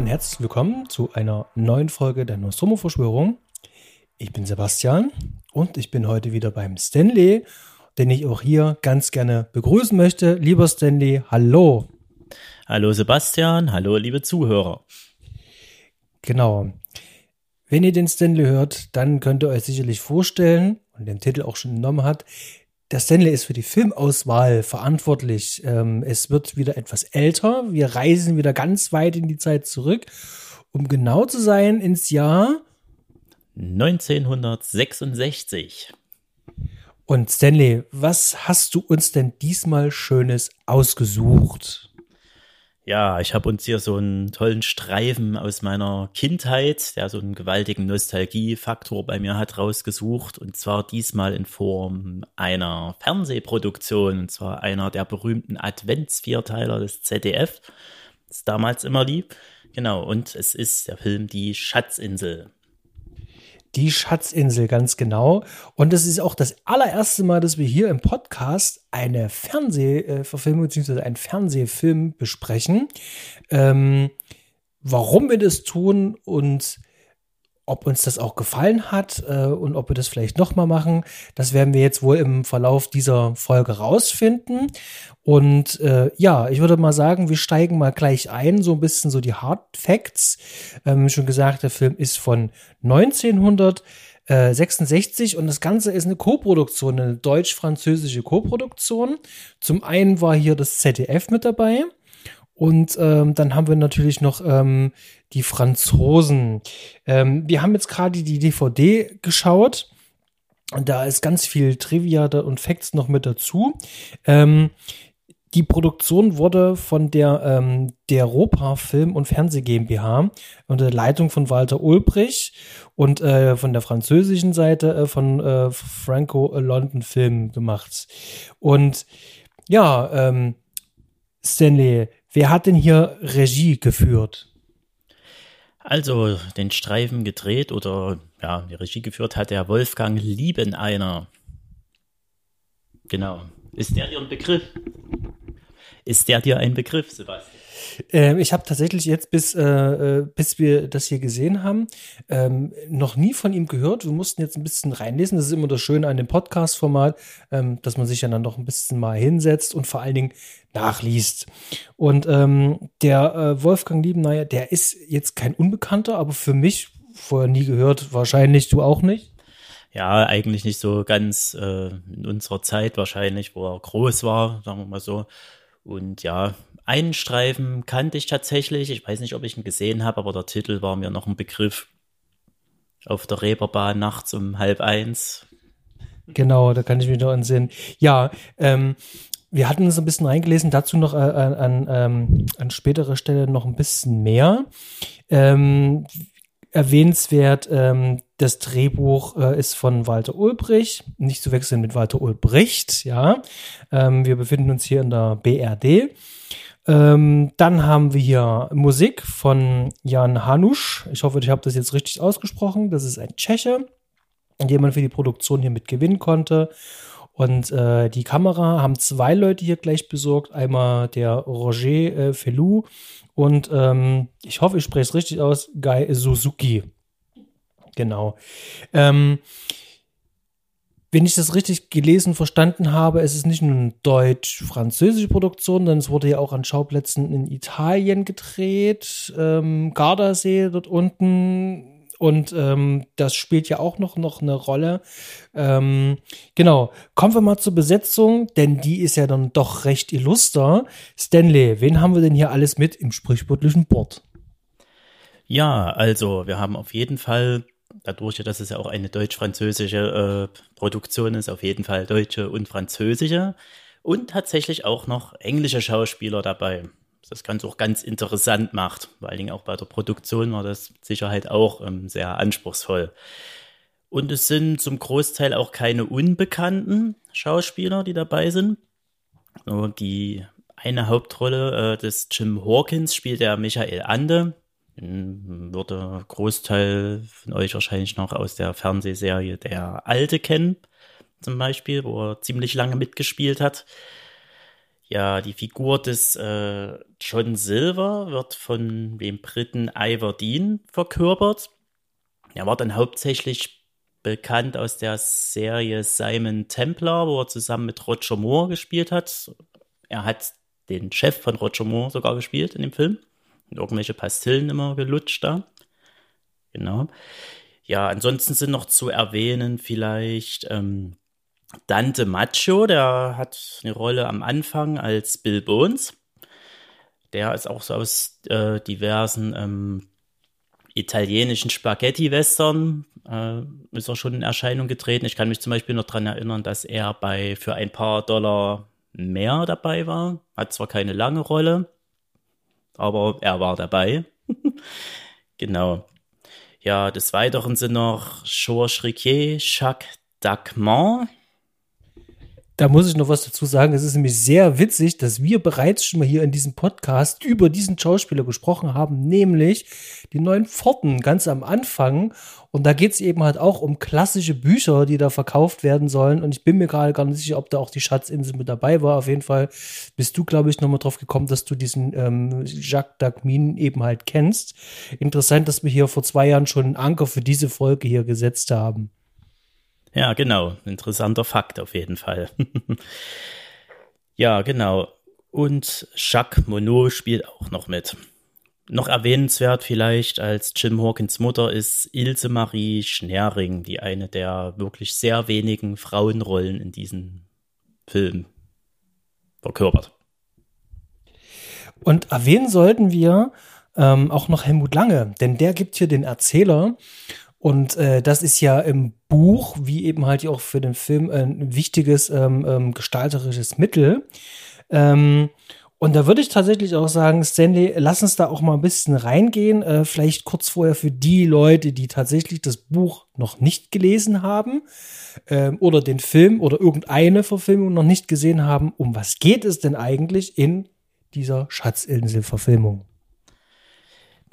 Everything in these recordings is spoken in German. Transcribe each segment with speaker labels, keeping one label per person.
Speaker 1: Und herzlich willkommen zu einer neuen Folge der Nostromo-Verschwörung. Ich bin Sebastian und ich bin heute wieder beim Stanley, den ich auch hier ganz gerne begrüßen möchte. Lieber Stanley, hallo.
Speaker 2: Hallo Sebastian, hallo liebe Zuhörer.
Speaker 1: Genau. Wenn ihr den Stanley hört, dann könnt ihr euch sicherlich vorstellen, und den Titel auch schon genommen hat, der Stanley ist für die Filmauswahl verantwortlich. Ähm, es wird wieder etwas älter. Wir reisen wieder ganz weit in die Zeit zurück. Um genau zu sein, ins Jahr
Speaker 2: 1966.
Speaker 1: Und Stanley, was hast du uns denn diesmal Schönes ausgesucht?
Speaker 2: Ja, ich habe uns hier so einen tollen Streifen aus meiner Kindheit, der so einen gewaltigen Nostalgiefaktor bei mir hat, rausgesucht. Und zwar diesmal in Form einer Fernsehproduktion, und zwar einer der berühmten Adventsvierteiler des ZDF, das damals immer lieb. Genau, und es ist der Film Die Schatzinsel.
Speaker 1: Die Schatzinsel, ganz genau. Und es ist auch das allererste Mal, dass wir hier im Podcast eine Fernsehverfilmung bzw. einen Fernsehfilm besprechen. Ähm, warum wir das tun und ob uns das auch gefallen hat äh, und ob wir das vielleicht nochmal machen, das werden wir jetzt wohl im Verlauf dieser Folge rausfinden. Und äh, ja, ich würde mal sagen, wir steigen mal gleich ein, so ein bisschen so die Hard Facts. Ähm, schon gesagt, der Film ist von 1966 und das Ganze ist eine Koproduktion, eine deutsch-französische Koproduktion. Zum einen war hier das ZDF mit dabei. Und ähm, dann haben wir natürlich noch ähm, die Franzosen. Ähm, wir haben jetzt gerade die DVD geschaut. Und da ist ganz viel Trivia und Facts noch mit dazu. Ähm, die Produktion wurde von der, ähm, der Europa Film- und Fernseh GmbH unter der Leitung von Walter Ulbrich und äh, von der französischen Seite äh, von äh, Franco London Film gemacht. Und ja, ähm, Stanley, wer hat denn hier Regie geführt?
Speaker 2: Also den Streifen gedreht oder ja, die Regie geführt hat der Wolfgang Liebeneiner. Genau. Ist der dir ein Begriff? Ist der dir ein Begriff, Sebastian?
Speaker 1: Ähm, ich habe tatsächlich jetzt, bis, äh, äh, bis wir das hier gesehen haben, ähm, noch nie von ihm gehört. Wir mussten jetzt ein bisschen reinlesen. Das ist immer das Schöne an dem Podcast-Format, ähm, dass man sich ja dann noch ein bisschen mal hinsetzt und vor allen Dingen nachliest. Und ähm, der äh, Wolfgang Liebenauer, der ist jetzt kein Unbekannter, aber für mich vorher nie gehört. Wahrscheinlich du auch nicht.
Speaker 2: Ja, eigentlich nicht so ganz äh, in unserer Zeit wahrscheinlich, wo er groß war, sagen wir mal so. Und ja, einen Streifen kannte ich tatsächlich. Ich weiß nicht, ob ich ihn gesehen habe, aber der Titel war mir noch ein Begriff. Auf der Reeperbahn nachts um halb eins.
Speaker 1: Genau, da kann ich mich noch entsinnen. Ja, ähm, wir hatten uns ein bisschen reingelesen, dazu noch äh, an, an, ähm, an späterer Stelle noch ein bisschen mehr. Ähm, erwähnenswert, ähm, das Drehbuch äh, ist von Walter Ulbrich, nicht zu wechseln mit Walter Ulbricht, ja. Ähm, wir befinden uns hier in der BRD. Ähm, dann haben wir hier Musik von Jan Hanusch. Ich hoffe, ich habe das jetzt richtig ausgesprochen. Das ist ein Tscheche, den man für die Produktion hier mit gewinnen konnte. Und äh, die Kamera haben zwei Leute hier gleich besorgt. Einmal der Roger äh, Felou und ähm, ich hoffe, ich spreche es richtig aus, Guy Suzuki. Genau. Ähm, wenn ich das richtig gelesen, verstanden habe, es ist nicht nur eine deutsch-französische Produktion, sondern es wurde ja auch an Schauplätzen in Italien gedreht, ähm, Gardasee dort unten, und ähm, das spielt ja auch noch, noch eine Rolle. Ähm, genau, kommen wir mal zur Besetzung, denn die ist ja dann doch recht illuster. Stanley, wen haben wir denn hier alles mit im sprichwörtlichen Bord?
Speaker 2: Ja, also wir haben auf jeden Fall dadurch, dass es ja auch eine deutsch-französische äh, Produktion ist, auf jeden Fall deutsche und französische und tatsächlich auch noch englische Schauspieler dabei das Ganze auch ganz interessant macht. Vor allen Dingen auch bei der Produktion war das mit Sicherheit auch ähm, sehr anspruchsvoll. Und es sind zum Großteil auch keine unbekannten Schauspieler, die dabei sind. Nur die eine Hauptrolle äh, des Jim Hawkins spielt der Michael Ande. Würde Großteil von euch wahrscheinlich noch aus der Fernsehserie Der Alte kennen, zum Beispiel, wo er ziemlich lange mitgespielt hat. Ja, die Figur des äh, John Silver wird von dem Briten Ivor Dean verkörpert. Er war dann hauptsächlich bekannt aus der Serie Simon Templar, wo er zusammen mit Roger Moore gespielt hat. Er hat den Chef von Roger Moore sogar gespielt in dem Film. Und irgendwelche Pastillen immer gelutscht da. Genau. Ja, ansonsten sind noch zu erwähnen vielleicht ähm, Dante Macho, der hat eine Rolle am Anfang als Bill Bones. Der ist auch so aus äh, diversen ähm, italienischen Spaghetti-Western äh, ist er schon in Erscheinung getreten. Ich kann mich zum Beispiel noch daran erinnern, dass er bei für ein paar Dollar mehr dabei war. Hat zwar keine lange Rolle, aber er war dabei. genau. Ja, des Weiteren sind noch Georges Riquier, Jacques Dacman,
Speaker 1: da muss ich noch was dazu sagen. Es ist nämlich sehr witzig, dass wir bereits schon mal hier in diesem Podcast über diesen Schauspieler gesprochen haben, nämlich die neuen Pforten ganz am Anfang. Und da geht es eben halt auch um klassische Bücher, die da verkauft werden sollen. Und ich bin mir gerade gar nicht sicher, ob da auch die Schatzinsel mit dabei war. Auf jeden Fall bist du, glaube ich, nochmal drauf gekommen, dass du diesen ähm, Jacques Dagmin eben halt kennst. Interessant, dass wir hier vor zwei Jahren schon einen Anker für diese Folge hier gesetzt haben.
Speaker 2: Ja, genau. Interessanter Fakt auf jeden Fall. ja, genau. Und Jacques Monod spielt auch noch mit. Noch erwähnenswert vielleicht als Jim Hawkins Mutter ist Ilse Marie Schneering, die eine der wirklich sehr wenigen Frauenrollen in diesem Film verkörpert.
Speaker 1: Und erwähnen sollten wir ähm, auch noch Helmut Lange, denn der gibt hier den Erzähler und äh, das ist ja im Buch, wie eben halt auch für den Film, ein wichtiges ähm, ähm, gestalterisches Mittel. Ähm, und da würde ich tatsächlich auch sagen, Stanley, lass uns da auch mal ein bisschen reingehen. Äh, vielleicht kurz vorher für die Leute, die tatsächlich das Buch noch nicht gelesen haben ähm, oder den Film oder irgendeine Verfilmung noch nicht gesehen haben. Um was geht es denn eigentlich in dieser Schatzinsel-Verfilmung?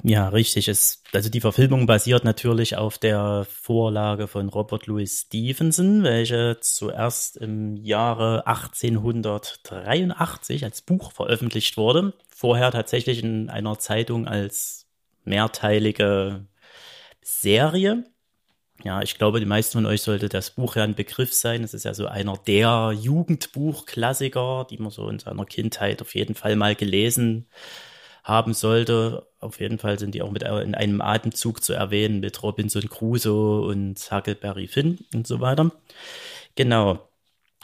Speaker 2: Ja, richtig. Es, also die Verfilmung basiert natürlich auf der Vorlage von Robert Louis Stevenson, welche zuerst im Jahre 1883 als Buch veröffentlicht wurde. Vorher tatsächlich in einer Zeitung als mehrteilige Serie. Ja, ich glaube, die meisten von euch sollte das Buch ja ein Begriff sein. Es ist ja so einer der Jugendbuchklassiker, die man so in seiner Kindheit auf jeden Fall mal gelesen haben sollte. Auf jeden Fall sind die auch mit in einem Atemzug zu erwähnen mit Robinson Crusoe und Huckleberry Finn und so weiter. Genau.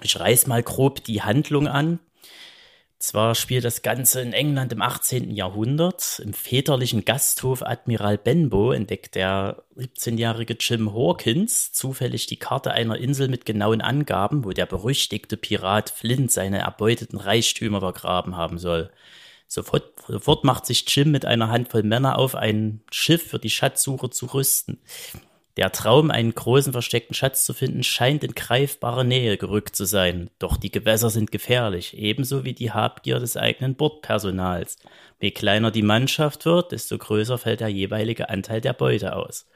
Speaker 2: Ich reiß mal grob die Handlung an. Zwar spielt das Ganze in England im 18. Jahrhundert. Im väterlichen Gasthof Admiral Benbow entdeckt der 17-jährige Jim Hawkins zufällig die Karte einer Insel mit genauen Angaben, wo der berüchtigte Pirat Flint seine erbeuteten Reichtümer vergraben haben soll. Sofort, sofort macht sich Jim mit einer Handvoll Männer auf, ein Schiff für die Schatzsuche zu rüsten. Der Traum, einen großen versteckten Schatz zu finden, scheint in greifbare Nähe gerückt zu sein. Doch die Gewässer sind gefährlich, ebenso wie die Habgier des eigenen Bordpersonals. Je kleiner die Mannschaft wird, desto größer fällt der jeweilige Anteil der Beute aus.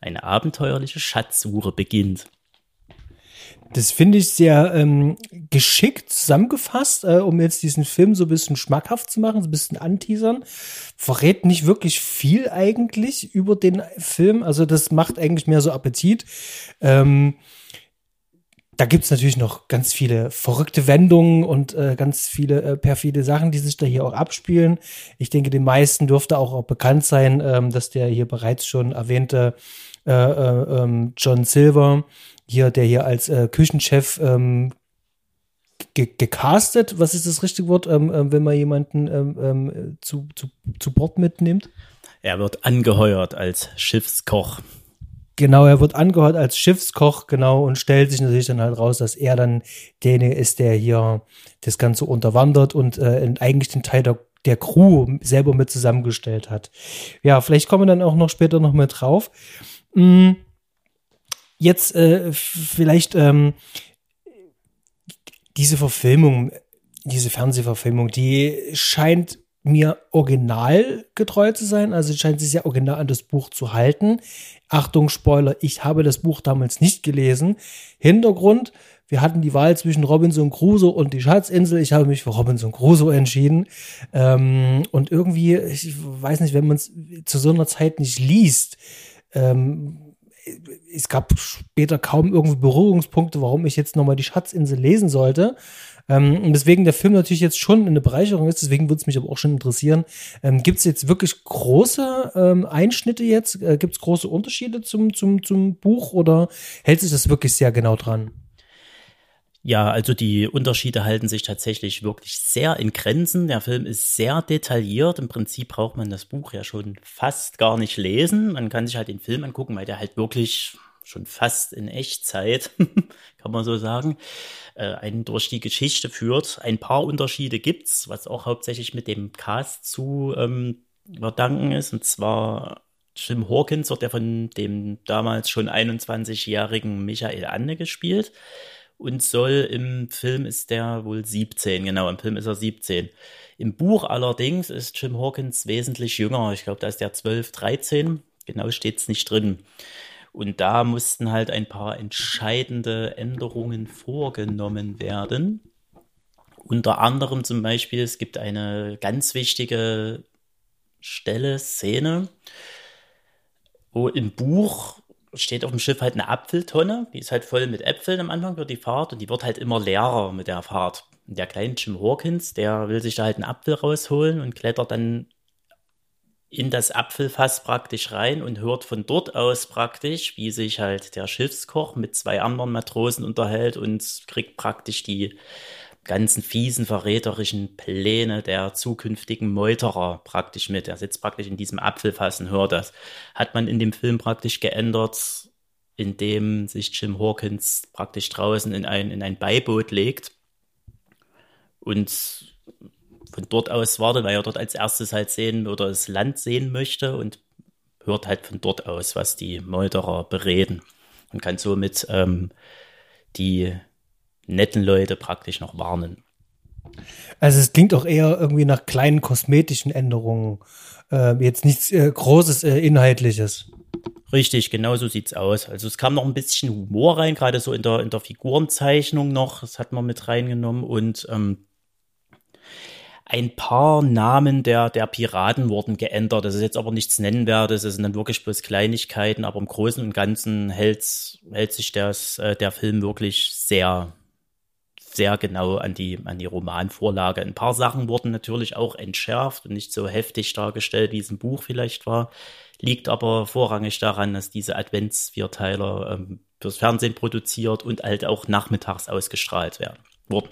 Speaker 2: Eine abenteuerliche Schatzsuche beginnt.
Speaker 1: Das finde ich sehr ähm, geschickt zusammengefasst, äh, um jetzt diesen Film so ein bisschen schmackhaft zu machen, so ein bisschen anteasern. Verrät nicht wirklich viel eigentlich über den Film. Also das macht eigentlich mehr so Appetit. Ähm, da gibt's natürlich noch ganz viele verrückte Wendungen und äh, ganz viele äh, perfide Sachen, die sich da hier auch abspielen. Ich denke, den meisten dürfte auch, auch bekannt sein, ähm, dass der hier bereits schon erwähnte äh, äh, ähm, John Silver hier, der hier als äh, Küchenchef ähm, ge gecastet, was ist das richtige Wort, ähm, äh, wenn man jemanden ähm, ähm, zu, zu, zu Bord mitnimmt?
Speaker 2: Er wird angeheuert als Schiffskoch.
Speaker 1: Genau, er wird angehört als Schiffskoch, genau, und stellt sich natürlich dann halt raus, dass er dann derjenige ist, der hier das Ganze unterwandert und äh, eigentlich den Teil der, der Crew selber mit zusammengestellt hat. Ja, vielleicht kommen wir dann auch noch später noch mal drauf. Mhm jetzt äh, vielleicht ähm, diese Verfilmung, diese Fernsehverfilmung, die scheint mir originalgetreu zu sein, also scheint sich sehr original an das Buch zu halten. Achtung, Spoiler, ich habe das Buch damals nicht gelesen. Hintergrund, wir hatten die Wahl zwischen Robinson Crusoe und die Schatzinsel. Ich habe mich für Robinson Crusoe entschieden. Ähm, und irgendwie, ich weiß nicht, wenn man es zu so einer Zeit nicht liest, ähm, es gab später kaum irgendwie Berührungspunkte, warum ich jetzt nochmal die Schatzinsel lesen sollte. Ähm, und deswegen der Film natürlich jetzt schon eine Bereicherung ist, deswegen würde es mich aber auch schon interessieren. Ähm, Gibt es jetzt wirklich große ähm, Einschnitte jetzt? Äh, Gibt es große Unterschiede zum, zum, zum Buch oder hält sich das wirklich sehr genau dran?
Speaker 2: Ja, also die Unterschiede halten sich tatsächlich wirklich sehr in Grenzen. Der Film ist sehr detailliert. Im Prinzip braucht man das Buch ja schon fast gar nicht lesen. Man kann sich halt den Film angucken, weil der halt wirklich schon fast in Echtzeit, kann man so sagen, äh, einen durch die Geschichte führt. Ein paar Unterschiede gibt's, was auch hauptsächlich mit dem Cast zu ähm, verdanken ist. Und zwar Jim Hawkins wird ja von dem damals schon 21-jährigen Michael Ande gespielt und soll im Film ist der wohl 17, genau, im Film ist er 17. Im Buch allerdings ist Jim Hawkins wesentlich jünger. Ich glaube, da ist der 12, 13. Genau steht es nicht drin. Und da mussten halt ein paar entscheidende Änderungen vorgenommen werden. Unter anderem zum Beispiel, es gibt eine ganz wichtige Stelle, Szene, wo im Buch steht auf dem Schiff halt eine Apfeltonne, die ist halt voll mit Äpfeln am Anfang für die Fahrt und die wird halt immer leerer mit der Fahrt. Und der kleine Jim Hawkins, der will sich da halt einen Apfel rausholen und klettert dann in das Apfelfass praktisch rein und hört von dort aus praktisch, wie sich halt der Schiffskoch mit zwei anderen Matrosen unterhält und kriegt praktisch die ganzen fiesen, verräterischen Pläne der zukünftigen Meuterer praktisch mit. Er sitzt praktisch in diesem Apfelfass und hört das. Hat man in dem Film praktisch geändert, indem sich Jim Hawkins praktisch draußen in ein, in ein Beiboot legt und von dort aus wartet, weil er dort als erstes halt sehen oder das Land sehen möchte und hört halt von dort aus, was die Meuterer bereden und kann somit ähm, die netten Leute praktisch noch warnen.
Speaker 1: Also es klingt auch eher irgendwie nach kleinen kosmetischen Änderungen. Äh, jetzt nichts äh, Großes, äh, Inhaltliches.
Speaker 2: Richtig, genau so sieht's aus. Also es kam noch ein bisschen Humor rein, gerade so in der, in der Figurenzeichnung noch. Das hat man mit reingenommen und ähm, ein paar Namen der, der Piraten wurden geändert. Das ist jetzt aber nichts Nennenwertes, das sind dann wirklich bloß Kleinigkeiten, aber im Großen und Ganzen hält, hält sich das, äh, der Film wirklich sehr, sehr genau an die, an die Romanvorlage. Ein paar Sachen wurden natürlich auch entschärft und nicht so heftig dargestellt, wie es im Buch vielleicht war. Liegt aber vorrangig daran, dass diese Adventsvierteiler ähm, fürs Fernsehen produziert und halt auch nachmittags ausgestrahlt werden. Wurden.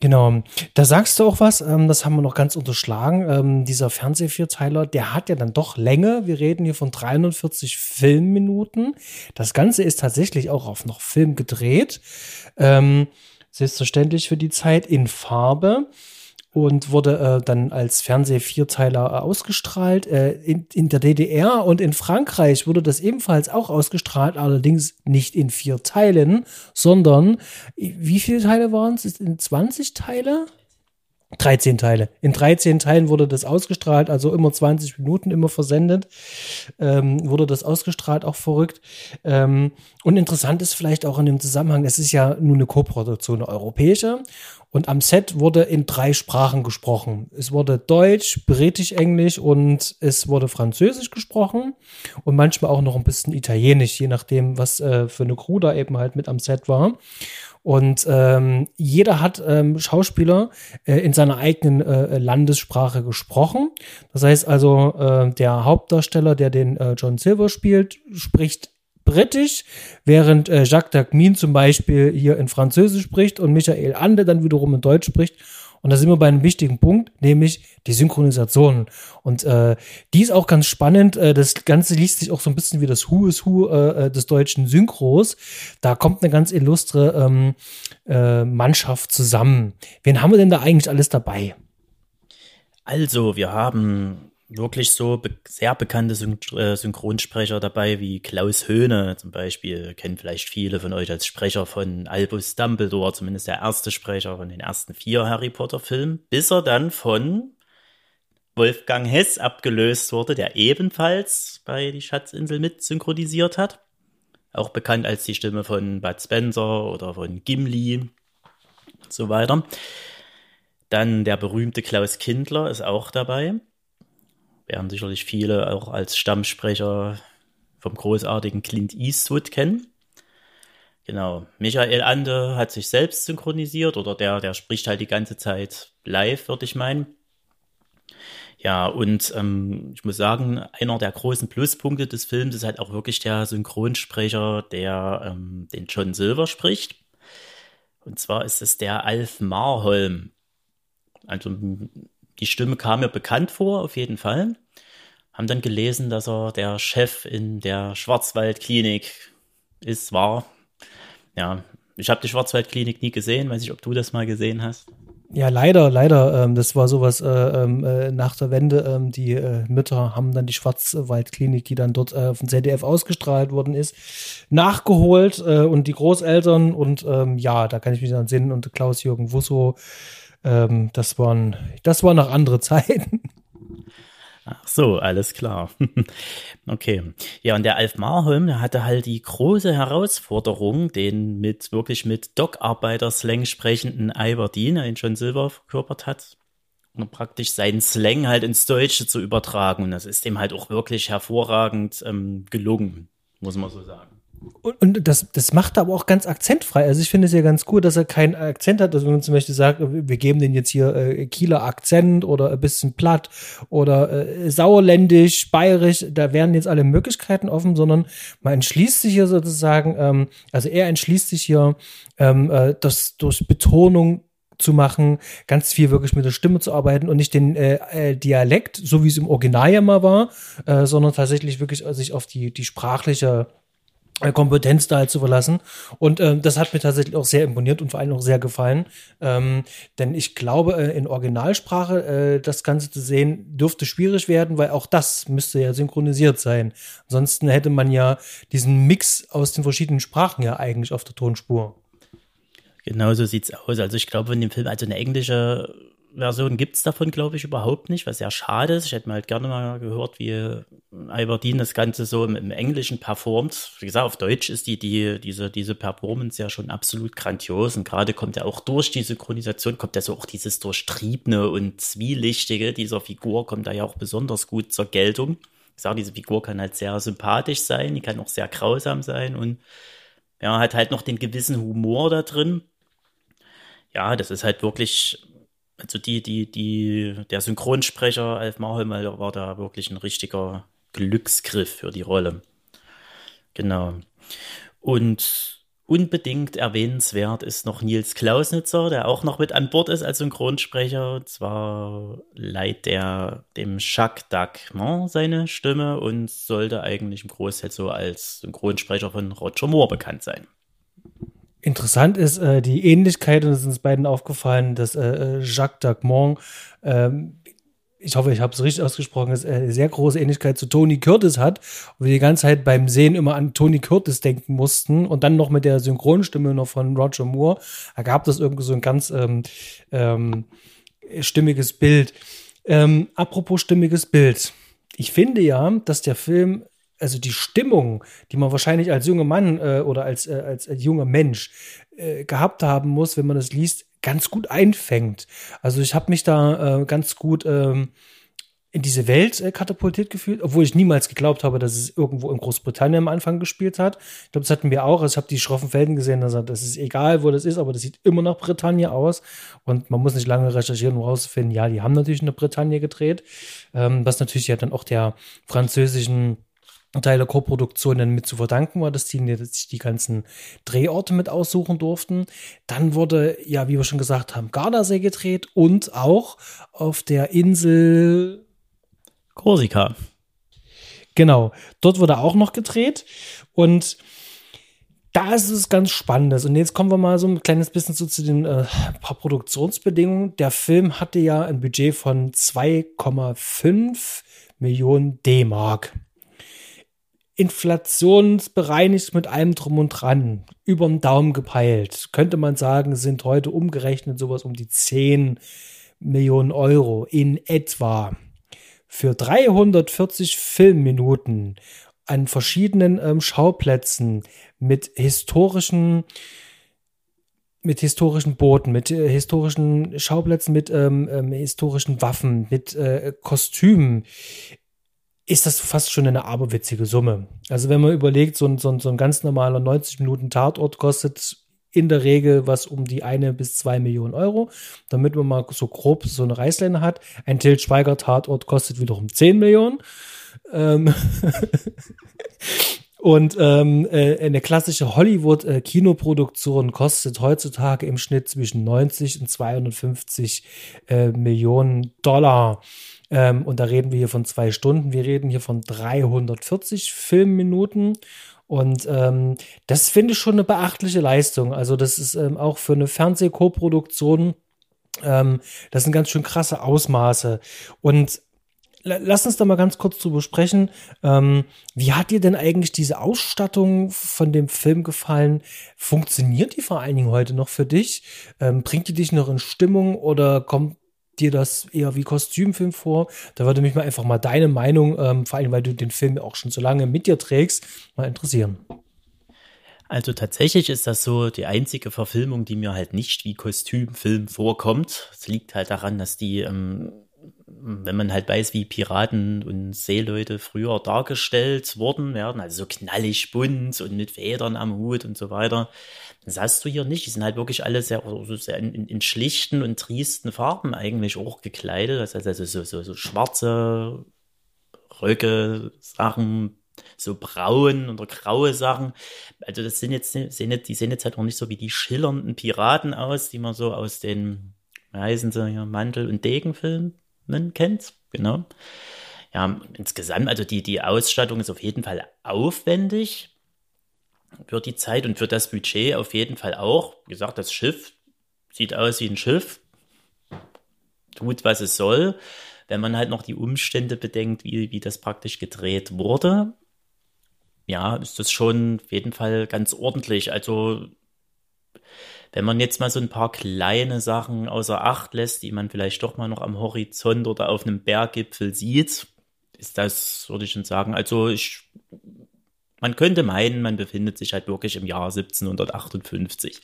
Speaker 1: Genau, da sagst du auch was, ähm, das haben wir noch ganz unterschlagen. Ähm, dieser Fernsehvierteiler, der hat ja dann doch Länge. Wir reden hier von 340 Filmminuten. Das Ganze ist tatsächlich auch auf noch Film gedreht. Ähm, selbstverständlich für die Zeit in Farbe und wurde äh, dann als Fernseh-Vierteiler äh, ausgestrahlt. Äh, in, in der DDR und in Frankreich wurde das ebenfalls auch ausgestrahlt, allerdings nicht in vier Teilen, sondern wie viele Teile waren es? In 20 Teile? 13 Teile. In 13 Teilen wurde das ausgestrahlt, also immer 20 Minuten immer versendet, ähm, wurde das ausgestrahlt, auch verrückt. Ähm, und interessant ist vielleicht auch in dem Zusammenhang, es ist ja nur eine Koproduktion, eine europäische. Und am Set wurde in drei Sprachen gesprochen. Es wurde Deutsch, Britisch, Englisch und es wurde Französisch gesprochen und manchmal auch noch ein bisschen Italienisch, je nachdem, was äh, für eine Crew da eben halt mit am Set war. Und ähm, jeder hat ähm, Schauspieler äh, in seiner eigenen äh, Landessprache gesprochen. Das heißt also, äh, der Hauptdarsteller, der den äh, John Silver spielt, spricht Britisch, während äh, Jacques Dagmin zum Beispiel hier in Französisch spricht und Michael Ande dann wiederum in Deutsch spricht. Und da sind wir bei einem wichtigen Punkt, nämlich die Synchronisation. Und äh, die ist auch ganz spannend. Äh, das Ganze liest sich auch so ein bisschen wie das Who is Who äh, äh, des deutschen Synchros. Da kommt eine ganz illustre ähm, äh, Mannschaft zusammen. Wen haben wir denn da eigentlich alles dabei?
Speaker 2: Also, wir haben wirklich so be sehr bekannte Syn äh, Synchronsprecher dabei, wie Klaus Höhne zum Beispiel, kennen vielleicht viele von euch als Sprecher von Albus Dumbledore, zumindest der erste Sprecher von den ersten vier Harry Potter Filmen, bis er dann von Wolfgang Hess abgelöst wurde, der ebenfalls bei Die Schatzinsel mit synchronisiert hat. auch bekannt als die Stimme von Bud Spencer oder von Gimli und so weiter. Dann der berühmte Klaus Kindler ist auch dabei. Werden sicherlich viele auch als Stammsprecher vom großartigen Clint Eastwood kennen. Genau. Michael Ande hat sich selbst synchronisiert oder der, der spricht halt die ganze Zeit live, würde ich meinen. Ja, und ähm, ich muss sagen, einer der großen Pluspunkte des Films ist halt auch wirklich der Synchronsprecher, der ähm, den John Silver spricht. Und zwar ist es der Alf Marholm. Also die Stimme kam mir bekannt vor, auf jeden Fall. Haben dann gelesen, dass er der Chef in der Schwarzwaldklinik ist, war. Ja, ich habe die Schwarzwaldklinik nie gesehen, weiß ich, ob du das mal gesehen hast.
Speaker 1: Ja, leider, leider. Ähm, das war sowas äh, ähm, äh, nach der Wende. Ähm, die äh, Mütter haben dann die Schwarzwaldklinik, die dann dort äh, dem ZDF ausgestrahlt worden ist, nachgeholt äh, und die Großeltern und ähm, ja, da kann ich mich dann sehen und Klaus-Jürgen Wusso, ähm, das waren, das waren noch andere Zeiten.
Speaker 2: Ach so, alles klar. okay. Ja, und der Alf Marholm, der hatte halt die große Herausforderung, den mit wirklich mit Dockarbeiter-Slang sprechenden Iverdeen, den John Silver verkörpert hat, und praktisch seinen Slang halt ins Deutsche zu übertragen. Und das ist dem halt auch wirklich hervorragend ähm, gelungen, muss man so sagen.
Speaker 1: Und, das, das macht er aber auch ganz akzentfrei. Also ich finde es ja ganz cool, dass er keinen Akzent hat. Also wenn man zum Beispiel sagt, wir geben den jetzt hier äh, Kieler Akzent oder ein bisschen platt oder äh, sauerländisch, bayerisch, da werden jetzt alle Möglichkeiten offen, sondern man entschließt sich hier sozusagen, ähm, also er entschließt sich hier, ähm, äh, das durch Betonung zu machen, ganz viel wirklich mit der Stimme zu arbeiten und nicht den äh, äh, Dialekt, so wie es im Original ja mal war, äh, sondern tatsächlich wirklich sich auf die, die sprachliche Kompetenz da halt zu verlassen. Und ähm, das hat mir tatsächlich auch sehr imponiert und vor allem auch sehr gefallen. Ähm, denn ich glaube, äh, in Originalsprache äh, das Ganze zu sehen, dürfte schwierig werden, weil auch das müsste ja synchronisiert sein. Ansonsten hätte man ja diesen Mix aus den verschiedenen Sprachen ja eigentlich auf der Tonspur.
Speaker 2: Genau so sieht's aus. Also ich glaube, in dem Film, also eine englische Version gibt's davon, glaube ich, überhaupt nicht, was sehr schade ist. Ich hätte mal halt gerne mal gehört, wie Albertine das Ganze so im, im, Englischen performt. Wie gesagt, auf Deutsch ist die, die, diese, diese Performance ja schon absolut grandios und gerade kommt ja auch durch die Synchronisation, kommt ja so auch dieses Durchtriebene und Zwielichtige dieser Figur, kommt da ja auch besonders gut zur Geltung. Ich sage, diese Figur kann halt sehr sympathisch sein, die kann auch sehr grausam sein und ja, hat halt noch den gewissen Humor da drin. Ja, das ist halt wirklich also die, die, die, der Synchronsprecher Alf Marholm war da wirklich ein richtiger Glücksgriff für die Rolle. Genau. Und unbedingt erwähnenswert ist noch Nils Klausnitzer, der auch noch mit an Bord ist als Synchronsprecher. Und zwar leiht der dem Jacques Dagmont seine Stimme und sollte eigentlich im Großteil so als Synchronsprecher von Roger Moore bekannt sein.
Speaker 1: Interessant ist äh, die Ähnlichkeit, und es ist uns beiden aufgefallen, dass äh, äh Jacques Dagmont, ähm, ich hoffe, ich habe es richtig ausgesprochen, ist, äh, sehr große Ähnlichkeit zu Tony Curtis hat. Und wir die ganze Zeit beim Sehen immer an Tony Curtis denken mussten und dann noch mit der Synchronstimme noch von Roger Moore ergab das irgendwie so ein ganz ähm, ähm, stimmiges Bild. Ähm, apropos stimmiges Bild. Ich finde ja, dass der Film also die Stimmung, die man wahrscheinlich als junger Mann äh, oder als, äh, als, junger Mensch äh, gehabt haben muss, wenn man das liest, ganz gut einfängt. Also ich habe mich da äh, ganz gut ähm, in diese Welt äh, katapultiert gefühlt, obwohl ich niemals geglaubt habe, dass es irgendwo in Großbritannien am Anfang gespielt hat. Ich glaube, das hatten wir auch. Also ich habe die schroffen Felden gesehen, da sagt, das ist egal, wo das ist, aber das sieht immer nach Bretagne aus. Und man muss nicht lange recherchieren, um herauszufinden, ja, die haben natürlich in der Bretagne gedreht, ähm, was natürlich ja dann auch der französischen Teil der Co-Produktion mit zu verdanken war, dass die sich die ganzen Drehorte mit aussuchen durften. Dann wurde, ja, wie wir schon gesagt haben, Gardasee gedreht und auch auf der Insel
Speaker 2: Korsika.
Speaker 1: Genau, dort wurde auch noch gedreht und da ist es ganz Spannendes. Und jetzt kommen wir mal so ein kleines bisschen so zu den äh, paar Produktionsbedingungen. Der Film hatte ja ein Budget von 2,5 Millionen D-Mark inflationsbereinigt mit allem drum und dran, über den Daumen gepeilt, könnte man sagen, sind heute umgerechnet sowas um die 10 Millionen Euro in etwa. Für 340 Filmminuten an verschiedenen ähm, Schauplätzen mit historischen mit historischen Booten, mit äh, historischen Schauplätzen, mit ähm, ähm, historischen Waffen, mit äh, Kostümen, ist das fast schon eine aberwitzige Summe. Also wenn man überlegt, so ein, so ein, so ein ganz normaler 90 Minuten Tatort kostet in der Regel was um die eine bis zwei Millionen Euro, damit man mal so grob so eine Reißleine hat. Ein Til Schweiger Tatort kostet wiederum 10 Millionen. Ähm Und ähm, äh, eine klassische Hollywood-Kinoproduktion äh, kostet heutzutage im Schnitt zwischen 90 und 250 äh, Millionen Dollar. Ähm, und da reden wir hier von zwei Stunden. Wir reden hier von 340 Filmminuten. Und ähm, das finde ich schon eine beachtliche Leistung. Also, das ist ähm, auch für eine Fernsehkoproduktion. Ähm, das sind ganz schön krasse Ausmaße. Und lass uns da mal ganz kurz zu besprechen. Ähm, wie hat dir denn eigentlich diese Ausstattung von dem Film gefallen? Funktioniert die vor allen Dingen heute noch für dich? Ähm, bringt die dich noch in Stimmung oder kommt dir das eher wie Kostümfilm vor? Da würde mich mal einfach mal deine Meinung, ähm, vor allem weil du den Film auch schon so lange mit dir trägst, mal interessieren.
Speaker 2: Also tatsächlich ist das so die einzige Verfilmung, die mir halt nicht wie Kostümfilm vorkommt. Es liegt halt daran, dass die ähm, wenn man halt weiß, wie Piraten und Seeleute früher dargestellt worden werden, also so knallig bunt und mit Federn am Hut und so weiter, das hast du hier nicht. Die sind halt wirklich alle sehr, also sehr in, in, schlichten und triesten Farben eigentlich auch gekleidet. Das heißt also so, so, so schwarze Röcke, Sachen, so braun oder graue Sachen. Also das sind jetzt, sehen jetzt, die sehen jetzt halt auch nicht so wie die schillernden Piraten aus, die man so aus den, wie heißen sie hier, Mantel- und Degenfilmen man kennt, genau. Ja, insgesamt, also die, die Ausstattung ist auf jeden Fall aufwendig für die Zeit und für das Budget auf jeden Fall auch. Wie gesagt, das Schiff sieht aus wie ein Schiff, tut, was es soll. Wenn man halt noch die Umstände bedenkt, wie, wie das praktisch gedreht wurde, ja, ist das schon auf jeden Fall ganz ordentlich. Also wenn man jetzt mal so ein paar kleine Sachen außer Acht lässt, die man vielleicht doch mal noch am Horizont oder auf einem Berggipfel sieht, ist das, würde ich schon sagen, also ich, man könnte meinen, man befindet sich halt wirklich im Jahr 1758.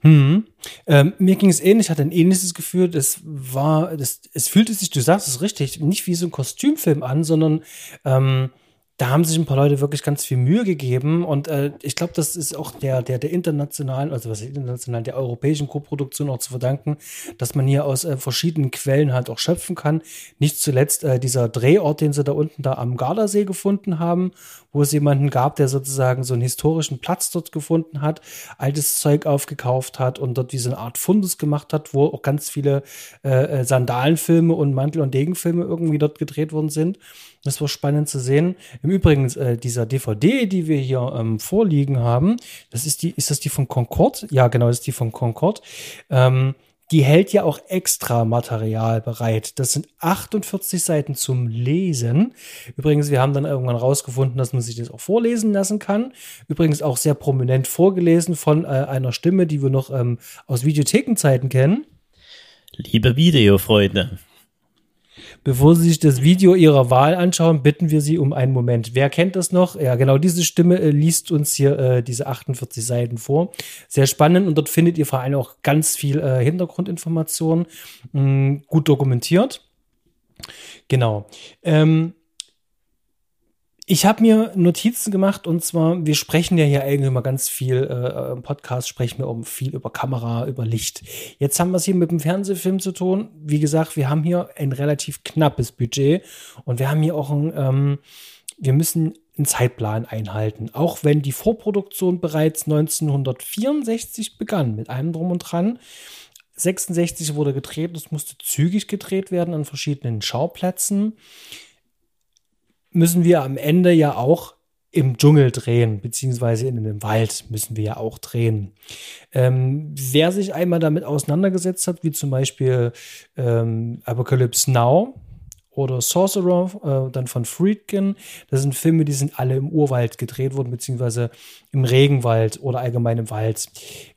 Speaker 1: Hm. Ähm, mir ging es ähnlich, hatte ein ähnliches Gefühl. Das war, das, es fühlte sich, du sagst es richtig, nicht wie so ein Kostümfilm an, sondern ähm, da haben sich ein paar Leute wirklich ganz viel Mühe gegeben und äh, ich glaube, das ist auch der, der, der internationalen, also was internationalen, der europäischen Koproduktion auch zu verdanken, dass man hier aus äh, verschiedenen Quellen halt auch schöpfen kann. Nicht zuletzt äh, dieser Drehort, den sie da unten da am Gardasee gefunden haben, wo es jemanden gab, der sozusagen so einen historischen Platz dort gefunden hat, altes Zeug aufgekauft hat und dort wie so eine Art Fundus gemacht hat, wo auch ganz viele äh, äh Sandalenfilme und Mantel- und Degenfilme irgendwie dort gedreht worden sind. Das war spannend zu sehen. Im Übrigen, äh, dieser DVD, die wir hier ähm, vorliegen haben, das ist die, ist das die von Concord? Ja, genau, das ist die von Concord. Ähm, die hält ja auch extra Material bereit. Das sind 48 Seiten zum Lesen. Übrigens, wir haben dann irgendwann rausgefunden, dass man sich das auch vorlesen lassen kann. Übrigens auch sehr prominent vorgelesen von äh, einer Stimme, die wir noch ähm, aus Videothekenzeiten kennen.
Speaker 2: Liebe Videofreunde,
Speaker 1: Bevor Sie sich das Video Ihrer Wahl anschauen, bitten wir Sie um einen Moment. Wer kennt das noch? Ja, genau diese Stimme äh, liest uns hier äh, diese 48 Seiten vor. Sehr spannend und dort findet ihr vor allem auch ganz viel äh, Hintergrundinformationen, mh, gut dokumentiert. Genau. Ähm, ich habe mir Notizen gemacht und zwar, wir sprechen ja hier eigentlich immer ganz viel, äh, im Podcast sprechen wir um viel über Kamera, über Licht. Jetzt haben wir es hier mit dem Fernsehfilm zu tun. Wie gesagt, wir haben hier ein relativ knappes Budget und wir haben hier auch ein, ähm, wir müssen einen Zeitplan einhalten. Auch wenn die Vorproduktion bereits 1964 begann, mit allem drum und dran. 66 wurde gedreht, es musste zügig gedreht werden an verschiedenen Schauplätzen müssen wir am Ende ja auch im Dschungel drehen, beziehungsweise in einem Wald müssen wir ja auch drehen. Ähm, wer sich einmal damit auseinandergesetzt hat, wie zum Beispiel ähm, Apocalypse Now oder Sorcerer, äh, dann von Friedkin. Das sind Filme, die sind alle im Urwald gedreht worden, beziehungsweise im Regenwald oder allgemein im Wald.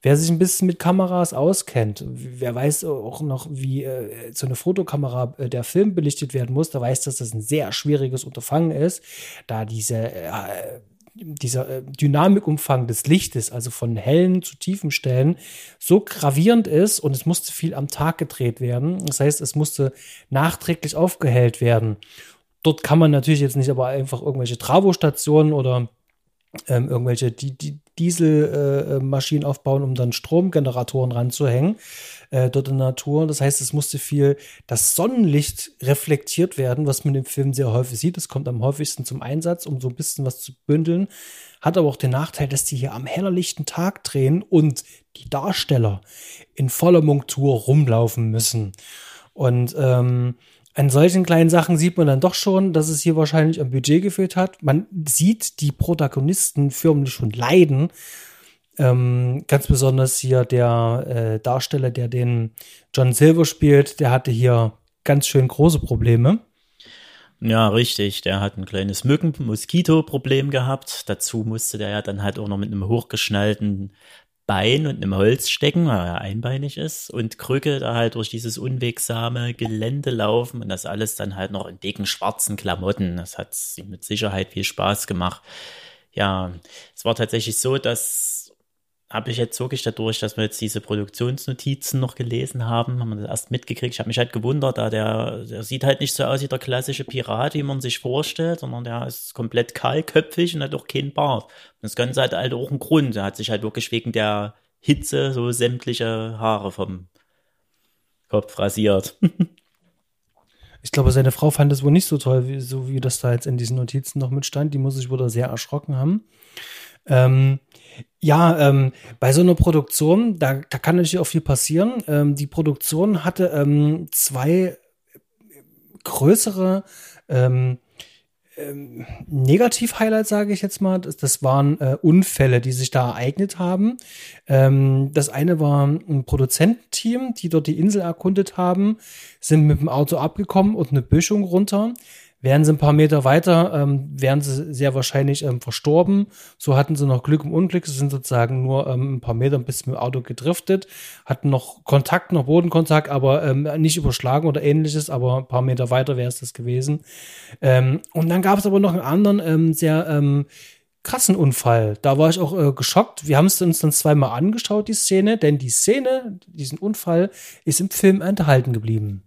Speaker 1: Wer sich ein bisschen mit Kameras auskennt, wer weiß auch noch, wie äh, so eine Fotokamera äh, der Film belichtet werden muss, der weiß, dass das ein sehr schwieriges Unterfangen ist, da diese äh, dieser äh, Dynamikumfang des Lichtes, also von hellen zu tiefen Stellen, so gravierend ist und es musste viel am Tag gedreht werden. Das heißt, es musste nachträglich aufgehellt werden. Dort kann man natürlich jetzt nicht aber einfach irgendwelche Travostationen oder ähm, irgendwelche die, die Dieselmaschinen äh, aufbauen, um dann Stromgeneratoren ranzuhängen äh, dort in der Natur. Das heißt, es musste viel das Sonnenlicht reflektiert werden, was man im Film sehr häufig sieht. Das kommt am häufigsten zum Einsatz, um so ein bisschen was zu bündeln. Hat aber auch den Nachteil, dass die hier am hellerlichten Tag drehen und die Darsteller in voller Montur rumlaufen müssen. Und ähm, an solchen kleinen Sachen sieht man dann doch schon, dass es hier wahrscheinlich am Budget gefehlt hat. Man sieht die Protagonisten förmlich schon leiden. Ähm, ganz besonders hier der äh, Darsteller, der den John Silver spielt, der hatte hier ganz schön große Probleme.
Speaker 2: Ja, richtig. Der hat ein kleines Mücken-Moskito-Problem gehabt. Dazu musste der ja dann halt auch noch mit einem hochgeschnallten Bein und einem Holz stecken, weil er einbeinig ist und Krücke da halt durch dieses unwegsame Gelände laufen und das alles dann halt noch in dicken schwarzen Klamotten. Das hat mit Sicherheit viel Spaß gemacht. Ja, es war tatsächlich so, dass habe ich jetzt wirklich dadurch, dass wir jetzt diese Produktionsnotizen noch gelesen haben, haben wir das erst mitgekriegt. Ich habe mich halt gewundert, da der, der sieht halt nicht so aus wie der klassische Pirat, wie man sich vorstellt, sondern der ist komplett kahlköpfig und hat auch keinen Bart. Das Ganze hat halt auch einen Grund. Er hat sich halt wirklich wegen der Hitze so sämtliche Haare vom Kopf rasiert.
Speaker 1: Ich glaube, seine Frau fand es wohl nicht so toll, wie, so wie das da jetzt in diesen Notizen noch mitstand. Die muss sich wohl da sehr erschrocken haben. Ähm, ja, ähm, bei so einer Produktion, da, da kann natürlich auch viel passieren. Ähm, die Produktion hatte ähm, zwei größere ähm, ähm, Negativ-Highlights, sage ich jetzt mal. Das, das waren äh, Unfälle, die sich da ereignet haben. Ähm, das eine war ein Produzententeam, die dort die Insel erkundet haben, sind mit dem Auto abgekommen und eine Böschung runter. Wären sie ein paar Meter weiter, ähm, wären sie sehr wahrscheinlich ähm, verstorben. So hatten sie noch Glück im Unglück. Sie sind sozusagen nur ähm, ein paar Meter bis mit dem Auto gedriftet, hatten noch Kontakt, noch Bodenkontakt, aber ähm, nicht überschlagen oder ähnliches, aber ein paar Meter weiter wäre es das gewesen. Ähm, und dann gab es aber noch einen anderen ähm, sehr krassen Unfall. Da war ich auch äh, geschockt. Wir haben es uns dann zweimal angeschaut, die Szene, denn die Szene, diesen Unfall, ist im Film enthalten geblieben.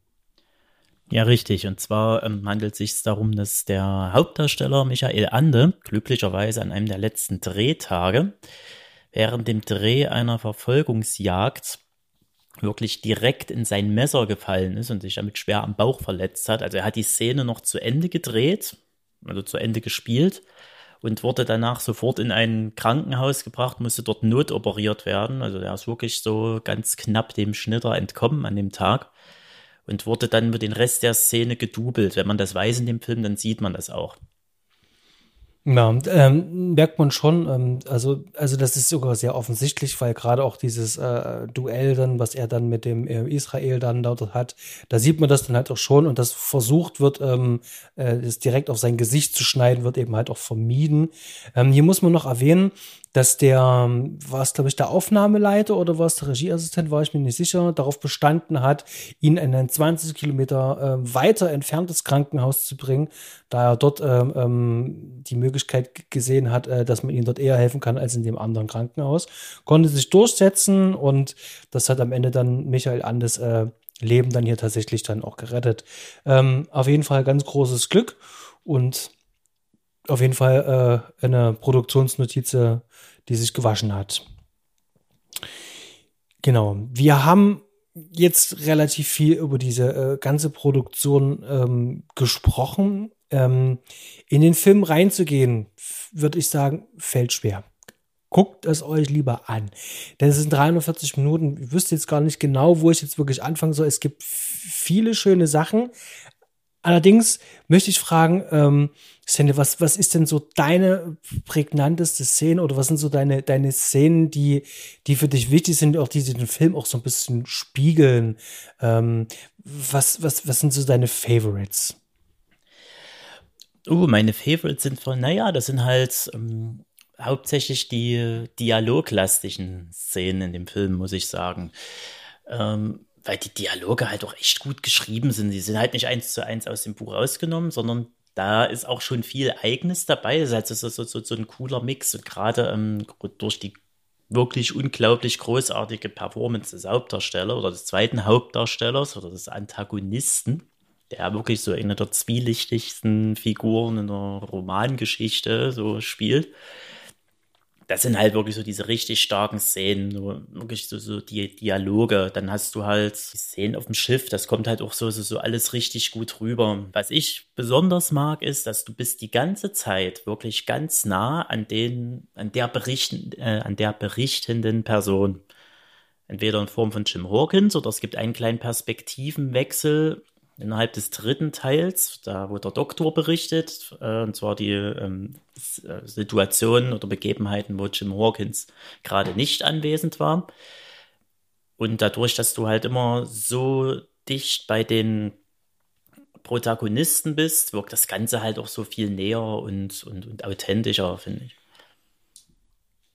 Speaker 2: Ja, richtig. Und zwar ähm, handelt es sich darum, dass der Hauptdarsteller Michael Ande glücklicherweise an einem der letzten Drehtage während dem Dreh einer Verfolgungsjagd wirklich direkt in sein Messer gefallen ist und sich damit schwer am Bauch verletzt hat. Also er hat die Szene noch zu Ende gedreht, also zu Ende gespielt und wurde danach sofort in ein Krankenhaus gebracht, musste dort notoperiert werden. Also er ist wirklich so ganz knapp dem Schnitter entkommen an dem Tag und wurde dann mit den Rest der Szene gedoubelt. Wenn man das weiß in dem Film, dann sieht man das auch.
Speaker 1: Ja, ähm, merkt man schon, ähm, also, also das ist sogar sehr offensichtlich, weil gerade auch dieses äh, Duell dann, was er dann mit dem äh, Israel dann dort hat, da sieht man das dann halt auch schon und das versucht wird, ähm, äh, das direkt auf sein Gesicht zu schneiden, wird eben halt auch vermieden. Ähm, hier muss man noch erwähnen, dass der, war es glaube ich der Aufnahmeleiter oder war es der Regieassistent, war ich mir nicht sicher, darauf bestanden hat, ihn in ein 20 Kilometer äh, weiter entferntes Krankenhaus zu bringen, da er dort ähm, ähm, die Möglichkeit gesehen hat, äh, dass man ihm dort eher helfen kann als in dem anderen Krankenhaus. Konnte sich durchsetzen und das hat am Ende dann Michael Andes äh, Leben dann hier tatsächlich dann auch gerettet. Ähm, auf jeden Fall ganz großes Glück und auf jeden Fall äh, eine Produktionsnotiz, die sich gewaschen hat. Genau. Wir haben jetzt relativ viel über diese äh, ganze Produktion ähm, gesprochen. Ähm, in den Film reinzugehen, würde ich sagen, fällt schwer. Guckt es euch lieber an. Denn es sind 340 Minuten. Ich wüsste jetzt gar nicht genau, wo ich jetzt wirklich anfangen soll. Es gibt viele schöne Sachen. Allerdings möchte ich fragen, ähm, Sandy, was, was ist denn so deine prägnanteste Szene oder was sind so deine, deine Szenen, die, die für dich wichtig sind, auch die, die den Film auch so ein bisschen spiegeln? Ähm, was, was, was sind so deine Favorites?
Speaker 2: Uh, meine Favorites sind von, naja, das sind halt ähm, hauptsächlich die dialoglastischen Szenen in dem Film, muss ich sagen. Ähm, weil die Dialoge halt auch echt gut geschrieben sind. Die sind halt nicht eins zu eins aus dem Buch rausgenommen, sondern da ist auch schon viel Eigenes dabei. Das ist halt so, so, so, so ein cooler Mix. Und gerade ähm, durch die wirklich unglaublich großartige Performance des Hauptdarstellers oder des zweiten Hauptdarstellers oder des Antagonisten, der wirklich so eine der zwielichtigsten Figuren in der Romangeschichte so spielt das sind halt wirklich so diese richtig starken Szenen, so wirklich so, so die Dialoge. Dann hast du halt die Szenen auf dem Schiff, das kommt halt auch so, so, so alles richtig gut rüber. Was ich besonders mag, ist, dass du bist die ganze Zeit wirklich ganz nah an den, an der berichten, äh, an der berichtenden Person. Entweder in Form von Jim Hawkins oder es gibt einen kleinen Perspektivenwechsel innerhalb des dritten Teils, da wo der Doktor berichtet, äh, und zwar die ähm, äh, Situationen oder Begebenheiten, wo Jim Hawkins gerade nicht anwesend war. Und dadurch, dass du halt immer so dicht bei den Protagonisten bist, wirkt das Ganze halt auch so viel näher und, und, und authentischer, finde ich.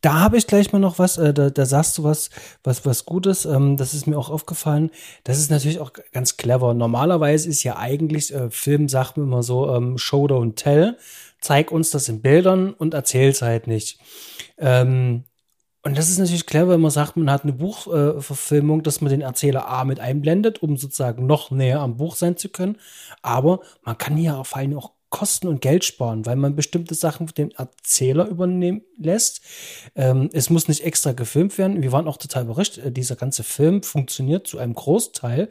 Speaker 1: Da habe ich gleich mal noch was, äh, da, da sagst du was, was, was Gutes. Ähm, das ist mir auch aufgefallen. Das ist natürlich auch ganz clever. Normalerweise ist ja eigentlich, äh, Film sagt man immer so, ähm, Show don't tell. Zeig uns das in Bildern und erzähl's halt nicht. Ähm, und das ist natürlich clever, wenn man sagt, man hat eine Buchverfilmung, äh, dass man den Erzähler A mit einblendet, um sozusagen noch näher am Buch sein zu können. Aber man kann hier vor allem auch Kosten und Geld sparen, weil man bestimmte Sachen den Erzähler übernehmen lässt. Ähm, es muss nicht extra gefilmt werden. Wir waren auch total überrascht. Äh, dieser ganze Film funktioniert zu einem Großteil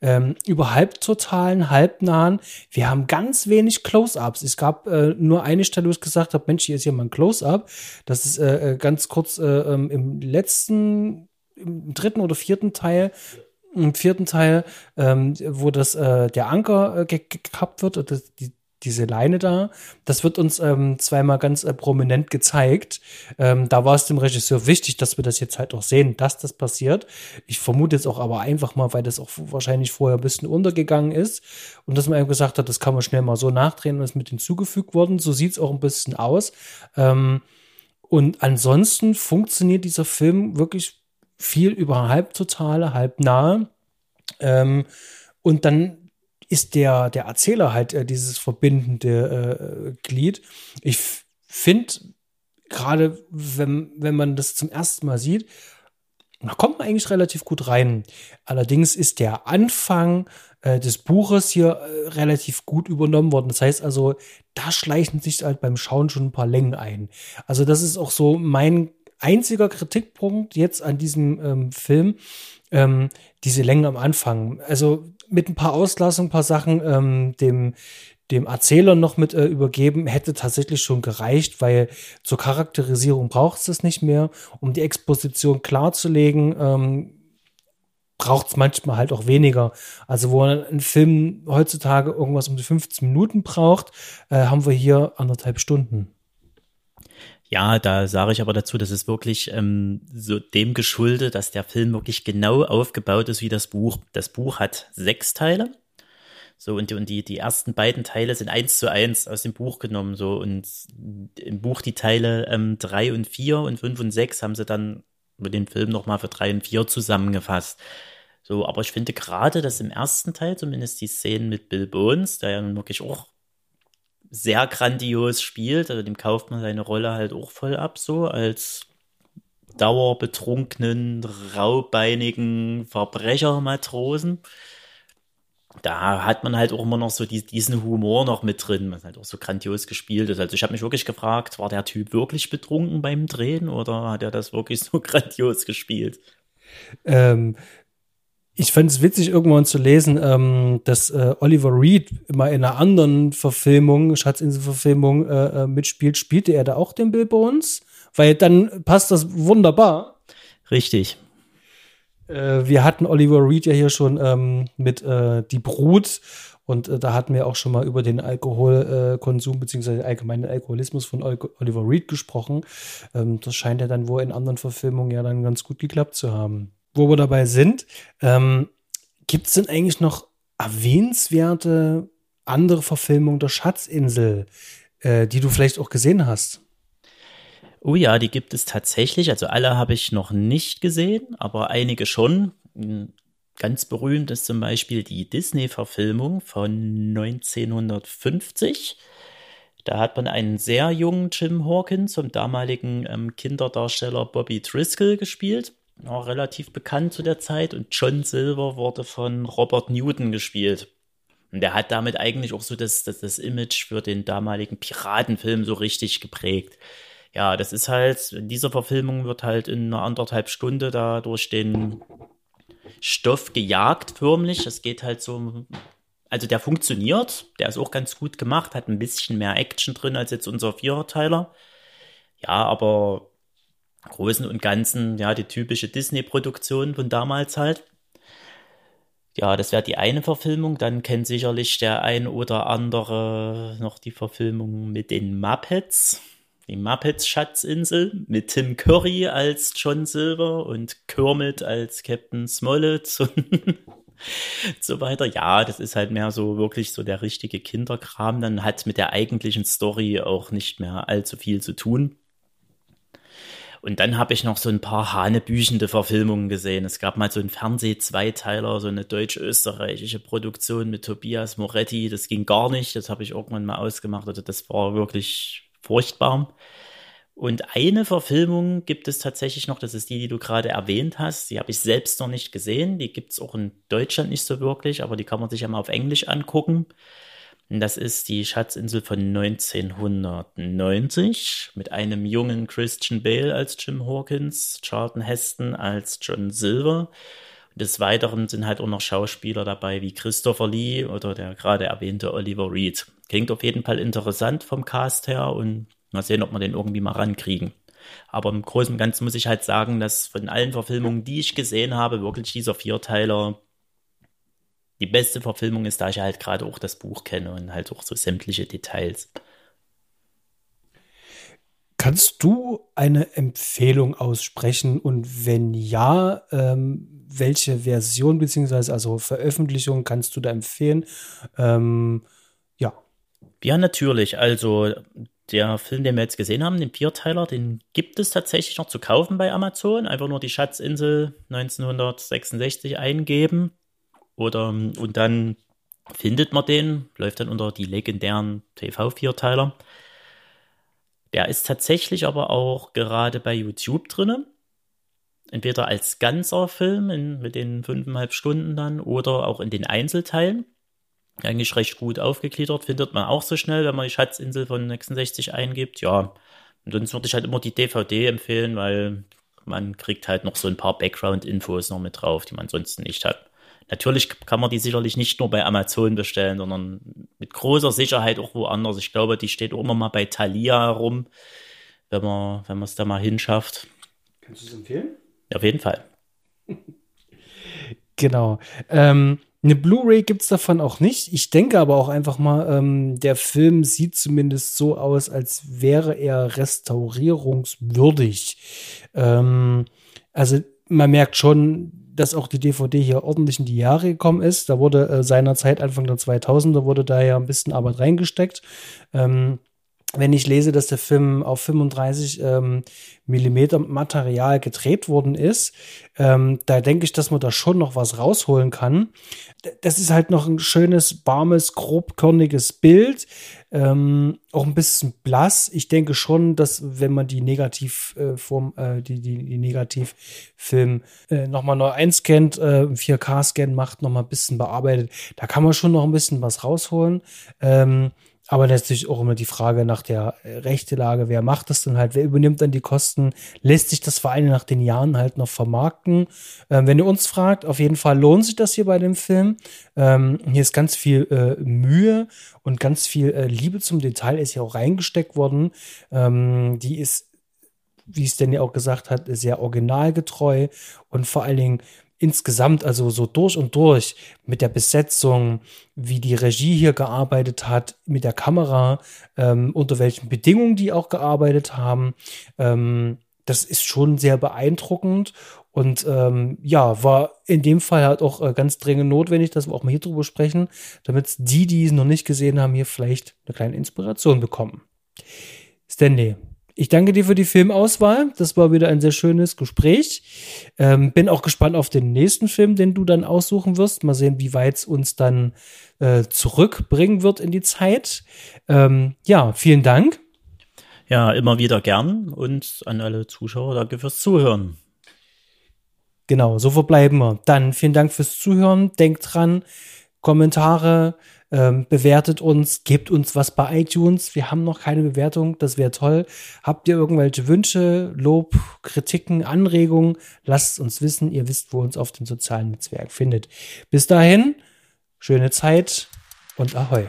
Speaker 1: ähm, über halbtotalen, halbnahen. Wir haben ganz wenig Close-ups. Es gab äh, nur eine Stelle, wo ich gesagt habe, Mensch, hier ist ja mal ein Close-up. Das ist äh, äh ganz kurz äh, ähm, im letzten, im dritten oder vierten Teil im vierten Teil, ähm, wo das äh, der Anker äh, gekappt wird, das, die, diese Leine da. Das wird uns ähm, zweimal ganz äh, prominent gezeigt. Ähm, da war es dem Regisseur wichtig, dass wir das jetzt halt auch sehen, dass das passiert. Ich vermute jetzt auch aber einfach mal, weil das auch wahrscheinlich vorher ein bisschen untergegangen ist und dass man eben gesagt hat, das kann man schnell mal so nachdrehen und ist mit hinzugefügt worden. So sieht es auch ein bisschen aus. Ähm, und ansonsten funktioniert dieser Film wirklich viel über halbtotale, halbnahe. Ähm, und dann ist der, der Erzähler halt äh, dieses verbindende äh, Glied. Ich finde, gerade wenn, wenn man das zum ersten Mal sieht, da kommt man eigentlich relativ gut rein. Allerdings ist der Anfang äh, des Buches hier äh, relativ gut übernommen worden. Das heißt also, da schleichen sich halt beim Schauen schon ein paar Längen ein. Also das ist auch so mein einziger Kritikpunkt jetzt an diesem ähm, Film, ähm, diese Längen am Anfang. Also mit ein paar Auslassungen, ein paar Sachen ähm, dem, dem Erzähler noch mit äh, übergeben, hätte tatsächlich schon gereicht, weil zur Charakterisierung braucht es das nicht mehr. Um die Exposition klarzulegen, ähm, braucht es manchmal halt auch weniger. Also wo ein Film heutzutage irgendwas um die 15 Minuten braucht, äh, haben wir hier anderthalb Stunden.
Speaker 2: Ja, da sage ich aber dazu, dass es wirklich ähm, so dem geschuldet, dass der Film wirklich genau aufgebaut ist wie das Buch. Das Buch hat sechs Teile. So, und die, und die, die ersten beiden Teile sind eins zu eins aus dem Buch genommen. So, und im Buch die Teile ähm, drei und vier und fünf und sechs haben sie dann mit dem Film nochmal für drei und vier zusammengefasst. So, aber ich finde gerade, dass im ersten Teil zumindest die Szenen mit Bill Bones, der ja nun wirklich auch sehr grandios spielt. Also dem kauft man seine Rolle halt auch voll ab, so als dauerbetrunkenen, raubeinigen Verbrechermatrosen. Da hat man halt auch immer noch so die, diesen Humor noch mit drin, was halt auch so grandios gespielt ist. Also ich habe mich wirklich gefragt, war der Typ wirklich betrunken beim Drehen oder hat er das wirklich so grandios gespielt?
Speaker 1: Ähm, ich fand es witzig, irgendwann zu lesen, ähm, dass äh, Oliver Reed immer in einer anderen Verfilmung, Schatzinsel-Verfilmung äh, äh, mitspielt. Spielte er da auch den Bill Bones? Weil dann passt das wunderbar.
Speaker 2: Richtig.
Speaker 1: Äh, wir hatten Oliver Reed ja hier schon ähm, mit äh, Die Brut und da hatten wir auch schon mal über den Alkoholkonsum äh, beziehungsweise allgemeinen Alkoholismus von Oliver Reed gesprochen. Ähm, das scheint ja dann wohl in anderen Verfilmungen ja dann ganz gut geklappt zu haben wo wir dabei sind, ähm, gibt es denn eigentlich noch erwähnenswerte andere Verfilmung der Schatzinsel, äh, die du vielleicht auch gesehen hast.
Speaker 2: Oh ja, die gibt es tatsächlich. Also alle habe ich noch nicht gesehen, aber einige schon. Ganz berühmt ist zum Beispiel die Disney-Verfilmung von 1950. Da hat man einen sehr jungen Jim Hawkins zum damaligen ähm, Kinderdarsteller Bobby Driscoll gespielt. War relativ bekannt zu der Zeit und John Silver wurde von Robert Newton gespielt. Und der hat damit eigentlich auch so das, das, das Image für den damaligen Piratenfilm so richtig geprägt. Ja, das ist halt, in dieser Verfilmung wird halt in einer anderthalb Stunde da durch den Stoff gejagt, förmlich. Es geht halt so, also der funktioniert, der ist auch ganz gut gemacht, hat ein bisschen mehr Action drin als jetzt unser Viererteiler. Ja, aber Großen und Ganzen, ja, die typische Disney-Produktion von damals halt. Ja, das wäre die eine Verfilmung. Dann kennt sicherlich der ein oder andere noch die Verfilmung mit den Muppets. Die Muppets Schatzinsel mit Tim Curry als John Silver und Kermit als Captain Smollett und so weiter. Ja, das ist halt mehr so wirklich so der richtige Kinderkram. Dann hat mit der eigentlichen Story auch nicht mehr allzu viel zu tun. Und dann habe ich noch so ein paar hanebüchende Verfilmungen gesehen. Es gab mal so einen Fernseh-Zweiteiler, so eine deutsch-österreichische Produktion mit Tobias Moretti. Das ging gar nicht. Das habe ich irgendwann mal ausgemacht. Also das war wirklich furchtbar. Und eine Verfilmung gibt es tatsächlich noch, das ist die, die du gerade erwähnt hast. Die habe ich selbst noch nicht gesehen. Die gibt es auch in Deutschland nicht so wirklich, aber die kann man sich ja mal auf Englisch angucken. Das ist die Schatzinsel von 1990 mit einem jungen Christian Bale als Jim Hawkins, Charlton Heston als John Silver. Des Weiteren sind halt auch noch Schauspieler dabei wie Christopher Lee oder der gerade erwähnte Oliver Reed. Klingt auf jeden Fall interessant vom Cast her und mal sehen, ob wir den irgendwie mal rankriegen. Aber im Großen und Ganzen muss ich halt sagen, dass von allen Verfilmungen, die ich gesehen habe, wirklich dieser Vierteiler die beste Verfilmung ist, da ich halt gerade auch das Buch kenne und halt auch so sämtliche Details.
Speaker 1: Kannst du eine Empfehlung aussprechen und wenn ja, ähm, welche Version beziehungsweise also Veröffentlichung kannst du da empfehlen? Ähm, ja.
Speaker 2: Ja, natürlich. Also der Film, den wir jetzt gesehen haben, den Vierteiler, den gibt es tatsächlich noch zu kaufen bei Amazon. Einfach nur die Schatzinsel 1966 eingeben. Oder, und dann findet man den, läuft dann unter die legendären TV-Vierteiler. Der ist tatsächlich aber auch gerade bei YouTube drin. Entweder als ganzer Film in, mit den fünfeinhalb Stunden dann oder auch in den Einzelteilen. Eigentlich recht gut aufgegliedert, findet man auch so schnell, wenn man die Schatzinsel von 66 eingibt. Ja, und sonst würde ich halt immer die DVD empfehlen, weil man kriegt halt noch so ein paar Background-Infos noch mit drauf, die man sonst nicht hat. Natürlich kann man die sicherlich nicht nur bei Amazon bestellen, sondern mit großer Sicherheit auch woanders. Ich glaube, die steht auch immer mal bei Thalia rum, wenn man wenn es da mal hinschafft.
Speaker 1: Kannst du es empfehlen?
Speaker 2: Auf jeden Fall.
Speaker 1: genau. Ähm, eine Blu-ray gibt es davon auch nicht. Ich denke aber auch einfach mal, ähm, der Film sieht zumindest so aus, als wäre er restaurierungswürdig. Ähm, also man merkt schon, dass auch die DVD hier ordentlich in die Jahre gekommen ist. Da wurde äh, seinerzeit Anfang der 2000er wurde da ja ein bisschen Arbeit reingesteckt. Ähm, wenn ich lese, dass der Film auf 35 ähm, Millimeter Material gedreht worden ist, ähm, da denke ich, dass man da schon noch was rausholen kann. Das ist halt noch ein schönes, warmes, grobkörniges Bild, ähm, auch ein bisschen blass. Ich denke schon, dass wenn man die Negativform, äh, äh, die, die, die Negativfilm äh, nochmal neu einscannt, äh, 4K-Scan macht, nochmal ein bisschen bearbeitet, da kann man schon noch ein bisschen was rausholen. Ähm, aber natürlich auch immer die Frage nach der äh, rechte Lage, wer macht das denn halt, wer übernimmt dann die Kosten, lässt sich das allem nach den Jahren halt noch vermarkten. Ähm, wenn ihr uns fragt, auf jeden Fall lohnt sich das hier bei dem Film. Ähm, hier ist ganz viel äh, Mühe und ganz viel äh, Liebe zum Detail ist ja auch reingesteckt worden. Ähm, die ist wie es denn ja auch gesagt hat, sehr originalgetreu und vor allen Dingen insgesamt, also so durch und durch mit der Besetzung, wie die Regie hier gearbeitet hat, mit der Kamera, ähm, unter welchen Bedingungen die auch gearbeitet haben, ähm, das ist schon sehr beeindruckend Und ähm, ja, war in dem Fall halt auch äh, ganz dringend notwendig, dass wir auch mal hier drüber sprechen, damit die, die es noch nicht gesehen haben, hier vielleicht eine kleine Inspiration bekommen. Stanley, ich danke dir für die Filmauswahl. Das war wieder ein sehr schönes Gespräch. Ähm, bin auch gespannt auf den nächsten Film, den du dann aussuchen wirst. Mal sehen, wie weit es uns dann äh, zurückbringen wird in die Zeit. Ähm, ja, vielen Dank.
Speaker 2: Ja, immer wieder gern und an alle Zuschauer danke fürs Zuhören.
Speaker 1: Genau, so verbleiben wir. Dann vielen Dank fürs Zuhören. Denkt dran, Kommentare, ähm, bewertet uns, gebt uns was bei iTunes. Wir haben noch keine Bewertung, das wäre toll. Habt ihr irgendwelche Wünsche, Lob, Kritiken, Anregungen? Lasst uns wissen. Ihr wisst, wo uns auf dem sozialen Netzwerk findet. Bis dahin, schöne Zeit und Ahoi.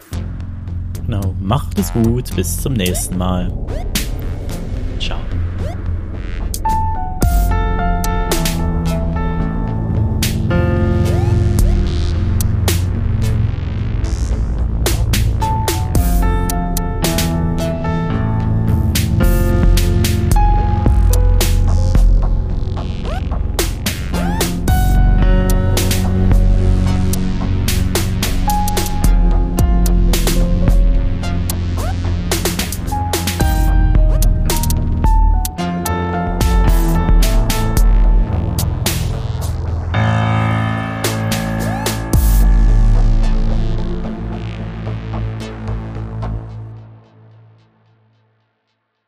Speaker 2: Genau, macht es gut, bis zum nächsten Mal.